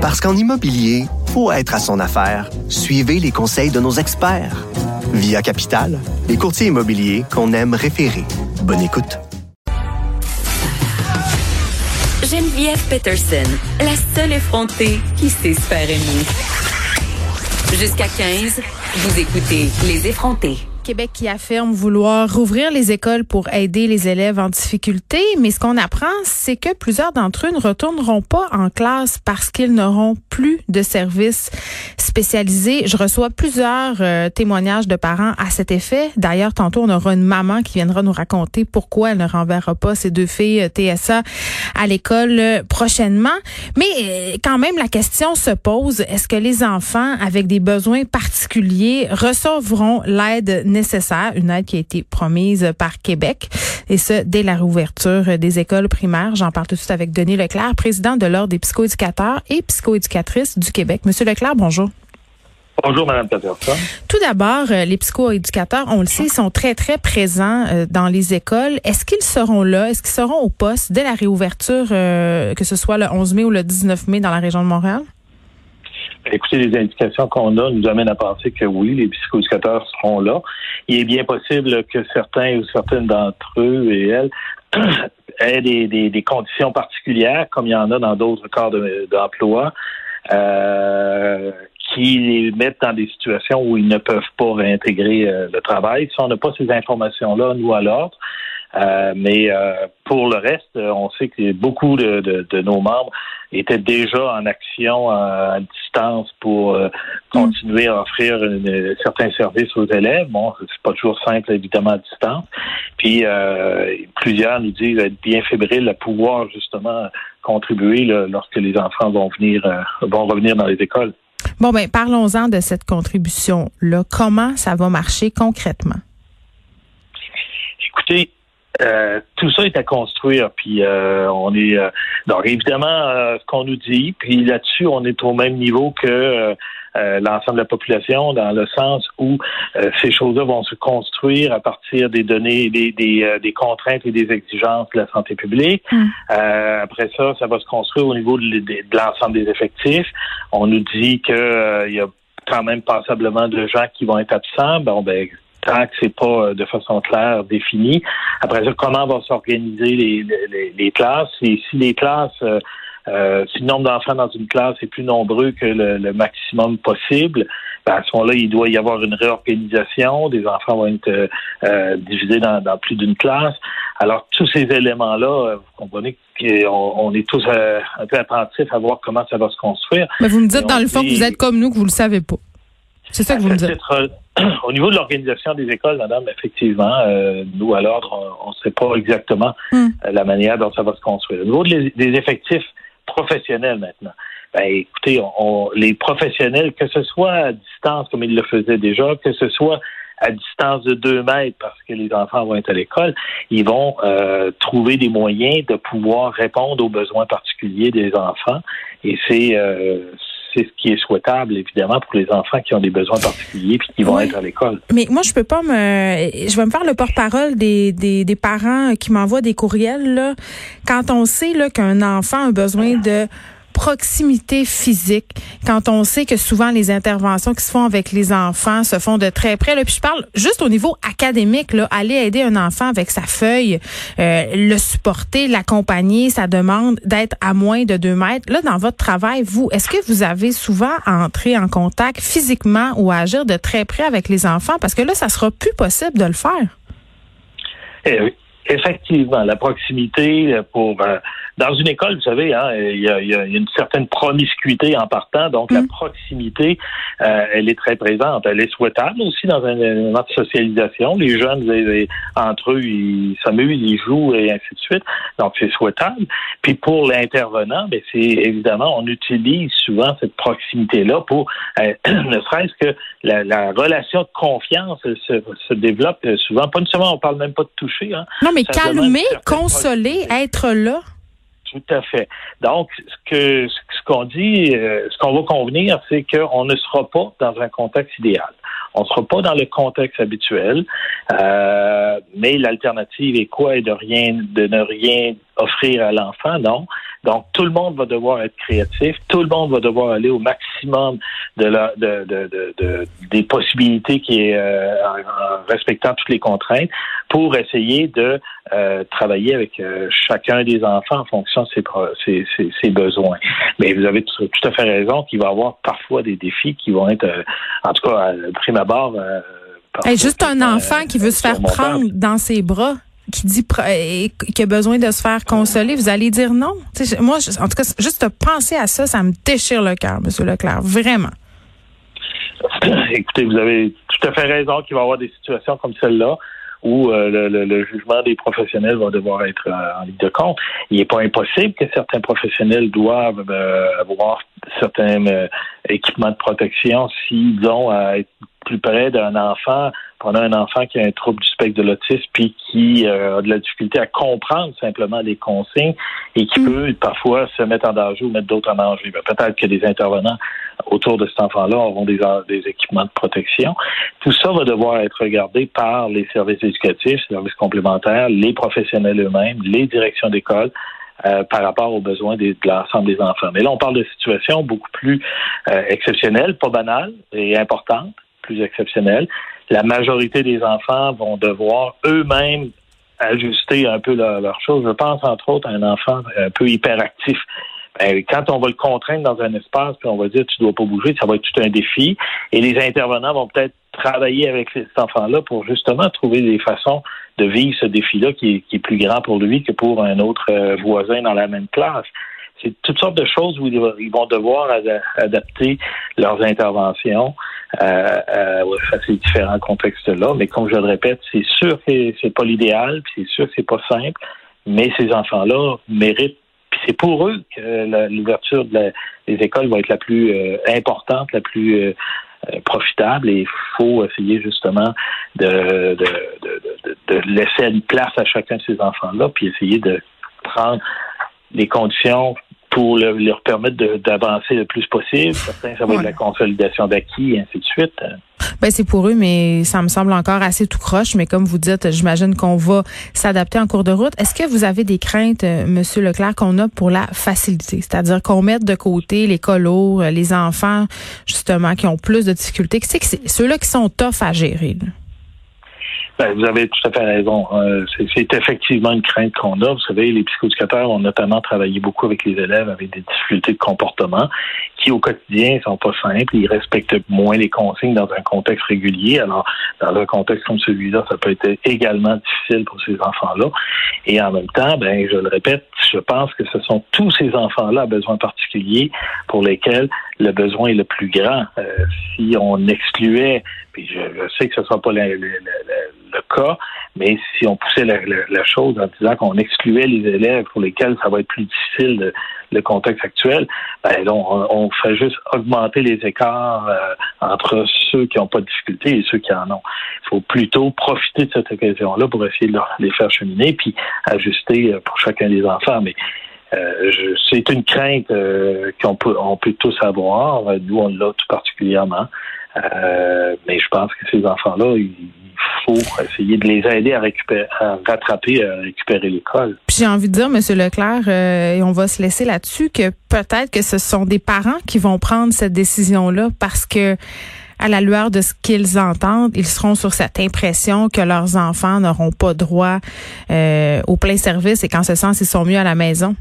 Parce qu'en immobilier, faut être à son affaire. Suivez les conseils de nos experts. Via Capital, les courtiers immobiliers qu'on aime référer. Bonne écoute. Geneviève Peterson, la seule effrontée qui sait se faire aimer. Jusqu'à 15, vous écoutez Les effrontés. Québec qui affirme vouloir rouvrir les écoles pour aider les élèves en difficulté, mais ce qu'on apprend, c'est que plusieurs d'entre eux ne retourneront pas en classe parce qu'ils n'auront plus de services spécialisés. Je reçois plusieurs euh, témoignages de parents à cet effet. D'ailleurs, tantôt, on aura une maman qui viendra nous raconter pourquoi elle ne renverra pas ses deux filles euh, TSA à l'école euh, prochainement. Mais quand même, la question se pose, est-ce que les enfants avec des besoins particuliers recevront l'aide nécessaire, une aide qui a été promise par Québec, et ce, dès la réouverture des écoles primaires. J'en parle tout de suite avec Denis Leclerc, président de l'Ordre des psychoéducateurs et psychoéducatrices du Québec. Monsieur Leclerc, bonjour. Bonjour, Mme Peterson. Tout d'abord, euh, les psychoéducateurs, on le sait, sont très, très présents euh, dans les écoles. Est-ce qu'ils seront là? Est-ce qu'ils seront au poste dès la réouverture, euh, que ce soit le 11 mai ou le 19 mai dans la région de Montréal? Écoutez, les indications qu'on a nous amènent à penser que oui, les psychoéducateurs seront là. Il est bien possible que certains ou certaines d'entre eux et elles aient des, conditions particulières, comme il y en a dans d'autres corps d'emploi, euh, qui les mettent dans des situations où ils ne peuvent pas réintégrer euh, le travail. Si on n'a pas ces informations-là, nous, à euh, mais euh, pour le reste, on sait que beaucoup de, de, nos membres étaient déjà en action à, distance pour euh, continuer à offrir certains services aux élèves. Bon, c'est pas toujours simple, évidemment, à distance. Puis plusieurs nous disent être bien fébriles à pouvoir justement contribuer lorsque les enfants vont venir vont revenir dans les écoles. Bon, ben parlons-en de cette contribution-là. Comment ça va marcher concrètement? Écoutez, euh, tout ça est à construire, puis euh, on est euh, donc évidemment ce qu'on nous dit, puis là-dessus on est au même niveau que l'ensemble de la population, dans le sens où ces choses-là vont se construire à partir des données, des, des, contraintes et des exigences de la santé publique. Hum. après ça, ça va se construire au niveau de, de l'ensemble des effectifs. On nous dit que il y a quand même passablement de gens qui vont être absents. Bon, ben tant que c'est pas euh, de façon claire définie. Après ça, comment vont s'organiser les, les, les, classes? Et si les classes euh, euh, si le nombre d'enfants dans une classe est plus nombreux que le, maximum possible, ben à ce moment-là, il doit y avoir une réorganisation. Des enfants vont être euh, divisés dans, plus d'une classe. Alors, tous ces éléments-là, vous comprenez qu'on on est tous un peu attentifs à voir comment ça va se construire. Mais vous me dites, dans le fond, que vous êtes comme nous, que vous le savez pas. C'est ça que vous me dites. Au niveau de l'organisation des écoles, madame, effectivement, euh, nous, à l'ordre, on ne sait pas exactement hmm. euh, la manière dont ça va se construire. Au niveau des effectifs professionnels maintenant, ben, écoutez, on, les professionnels, que ce soit à distance comme ils le faisaient déjà, que ce soit à distance de deux mètres parce que les enfants vont être à l'école, ils vont euh, trouver des moyens de pouvoir répondre aux besoins particuliers des enfants. Et c'est c'est ce qui est souhaitable, évidemment, pour les enfants qui ont des besoins particuliers puis qui vont être à l'école. Mais moi, je peux pas me, je vais me faire le porte-parole des, des, des, parents qui m'envoient des courriels, là. Quand on sait, là, qu'un enfant a besoin de proximité physique quand on sait que souvent les interventions qui se font avec les enfants se font de très près. Là. Puis je parle juste au niveau académique, là, aller aider un enfant avec sa feuille, euh, le supporter, l'accompagner, ça demande d'être à moins de deux mètres. Là, dans votre travail, vous, est-ce que vous avez souvent entré en contact physiquement ou agir de très près avec les enfants? Parce que là, ça sera plus possible de le faire. Eh effectivement, la proximité pour euh, dans une école, vous savez, hein, il, y a, une certaine promiscuité en partant, donc la mm. proximité, euh, elle est très présente. Elle est souhaitable aussi dans un élément de socialisation. Les jeunes, entre eux, ils s'amusent, ils jouent et ainsi de suite. Donc c'est souhaitable. Puis pour l'intervenant, ben c'est évidemment, on utilise souvent cette proximité-là pour, euh, ne serait-ce que la, relation de confiance se, se, développe souvent. Pas nécessairement, on parle même pas de toucher. Hein. Non, mais calmer, consoler, être là. Tout à fait. Donc, ce que ce qu'on dit, euh, ce qu'on va convenir, c'est qu'on ne sera pas dans un contexte idéal. On ne sera pas dans le contexte habituel, euh, mais l'alternative est quoi? Est de rien, de ne rien offrir à l'enfant, non. Donc, tout le monde va devoir être créatif, tout le monde va devoir aller au maximum de, la, de, de, de, des possibilités qui est euh, en, respectant toutes les contraintes pour essayer de euh, travailler avec euh, chacun des enfants en fonction de ses, ses, ses, besoins. Mais vous avez tout, à fait raison qu'il va y avoir parfois des défis qui vont être, en tout cas, à prime abord, juste un enfant qui veut se faire prendre dans ses bras qui dit qui a besoin de se faire consoler, vous allez dire non. moi, en tout cas, juste penser à ça, ça me déchire le cœur, Monsieur Leclerc, vraiment. Écoutez, vous avez tout à fait raison qu'il va y avoir des situations comme celle-là où euh, le, jugement des professionnels va devoir être euh, en ligne de compte. Il n'est pas impossible que certains professionnels doivent euh, avoir certains équipements de protection s'ils ont à être plus près d'un enfant, a un enfant qui a un trouble du spectre de l'autisme puis qui a de la difficulté à comprendre simplement les consignes et qui mm. peut parfois se mettre en danger ou mettre d'autres en danger. Ben, peut-être que des intervenants autour de cet enfant-là auront des, des équipements de protection. Tout ça va devoir être regardé par les services éducatifs, les services complémentaires, les professionnels eux-mêmes, les directions d'école. Euh, par rapport aux besoins de l'ensemble des enfants. Mais là, on parle de situations beaucoup plus euh, exceptionnelles, pas banales et importantes, plus exceptionnelles. La majorité des enfants vont devoir eux-mêmes ajuster un peu leurs leur choses. Je pense entre autres à un enfant un peu hyperactif. Ben, quand on va le contraindre dans un espace, puis on va dire tu dois pas bouger, ça va être tout un défi. Et les intervenants vont peut-être travailler avec cet enfant-là pour justement trouver des façons de vivre ce défi-là qui est, plus grand pour lui que pour un autre euh, voisin dans la même classe c'est toutes sortes de choses où ils vont devoir adapter leurs interventions euh, euh, à ces différents contextes-là. Mais comme je le répète, c'est sûr que c'est pas l'idéal, c'est sûr que c'est pas simple, mais ces enfants-là méritent c'est pour eux que l'ouverture des écoles va être la plus euh, importante, la plus profitable. Et il faut essayer justement de, de, laisser une place à chacun de ces enfants-là, puis essayer de prendre les conditions pour leur permettre d'avancer le plus possible. Certains, ça va être la consolidation d'acquis et ainsi de suite. Ben c'est pour eux, mais ça me semble encore assez tout croche. Mais comme vous dites, j'imagine qu'on va s'adapter en cours de route. Est-ce que vous avez des craintes, euh, Monsieur Leclerc, qu'on a pour la facilité, c'est-à-dire qu'on mette de côté les colos, euh, les enfants justement qui ont plus de difficultés, c'est ceux-là qui sont tough à gérer. Ben, vous avez tout à fait raison. Euh, c'est effectivement une crainte qu'on a. Vous savez, les psychoéducateurs ont notamment travaillé beaucoup avec les élèves avec des difficultés de comportement qui, au quotidien, sont pas simples. Ils respectent moins les consignes dans un contexte régulier. Alors, dans un contexte comme celui-là, ça peut être également difficile pour ces enfants-là. Et en même temps, ben, je le répète, je pense que ce sont tous ces enfants-là à besoin particulier pour lesquels le besoin est le plus grand. Euh, si on excluait, puis je, sais que ce ne sera pas le, cas, mais si on poussait la, chose en disant qu'on excluait les élèves pour lesquels ça va être plus difficile le contexte actuel, ben on, on, fait juste augmenter les écarts euh, entre ceux qui n'ont pas de difficultés et ceux qui en ont. Il faut plutôt profiter de cette occasion-là pour essayer de les faire cheminer, puis ajuster euh, pour chacun des enfants. Mais euh, c'est une crainte euh, qu'on peut, on peut tous avoir. Nous, on l'a tout particulièrement. Euh, mais je pense que ces enfants-là, il faut essayer de les aider à récupérer, à rattraper, à récupérer l'école. J'ai envie de dire, Monsieur Leclerc, et on va se laisser là-dessus, que peut-être que ce sont des parents qui vont prendre cette décision-là parce que à la lueur de ce qu'ils entendent, ils seront sur cette impression que leurs enfants n'auront pas droit au plein service et qu'en ce sens, ils sont mieux à la maison.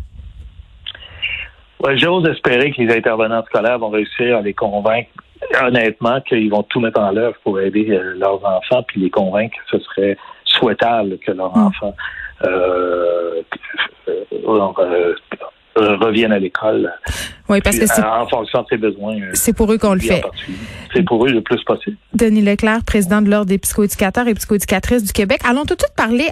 Ouais, J'ose espérer que les intervenants scolaires vont réussir à les convaincre honnêtement qu'ils vont tout mettre en œuvre pour aider euh, leurs enfants, puis les convaincre que ce serait souhaitable que leurs mm. enfants euh, euh, reviennent à l'école. Oui, parce que c'est en fonction de ses besoins. C'est pour eux qu'on le fait. C'est pour eux le plus possible. Denis Leclerc, président de l'Ordre des psychoéducateurs et psychoéducatrices du Québec. Allons tout de suite parler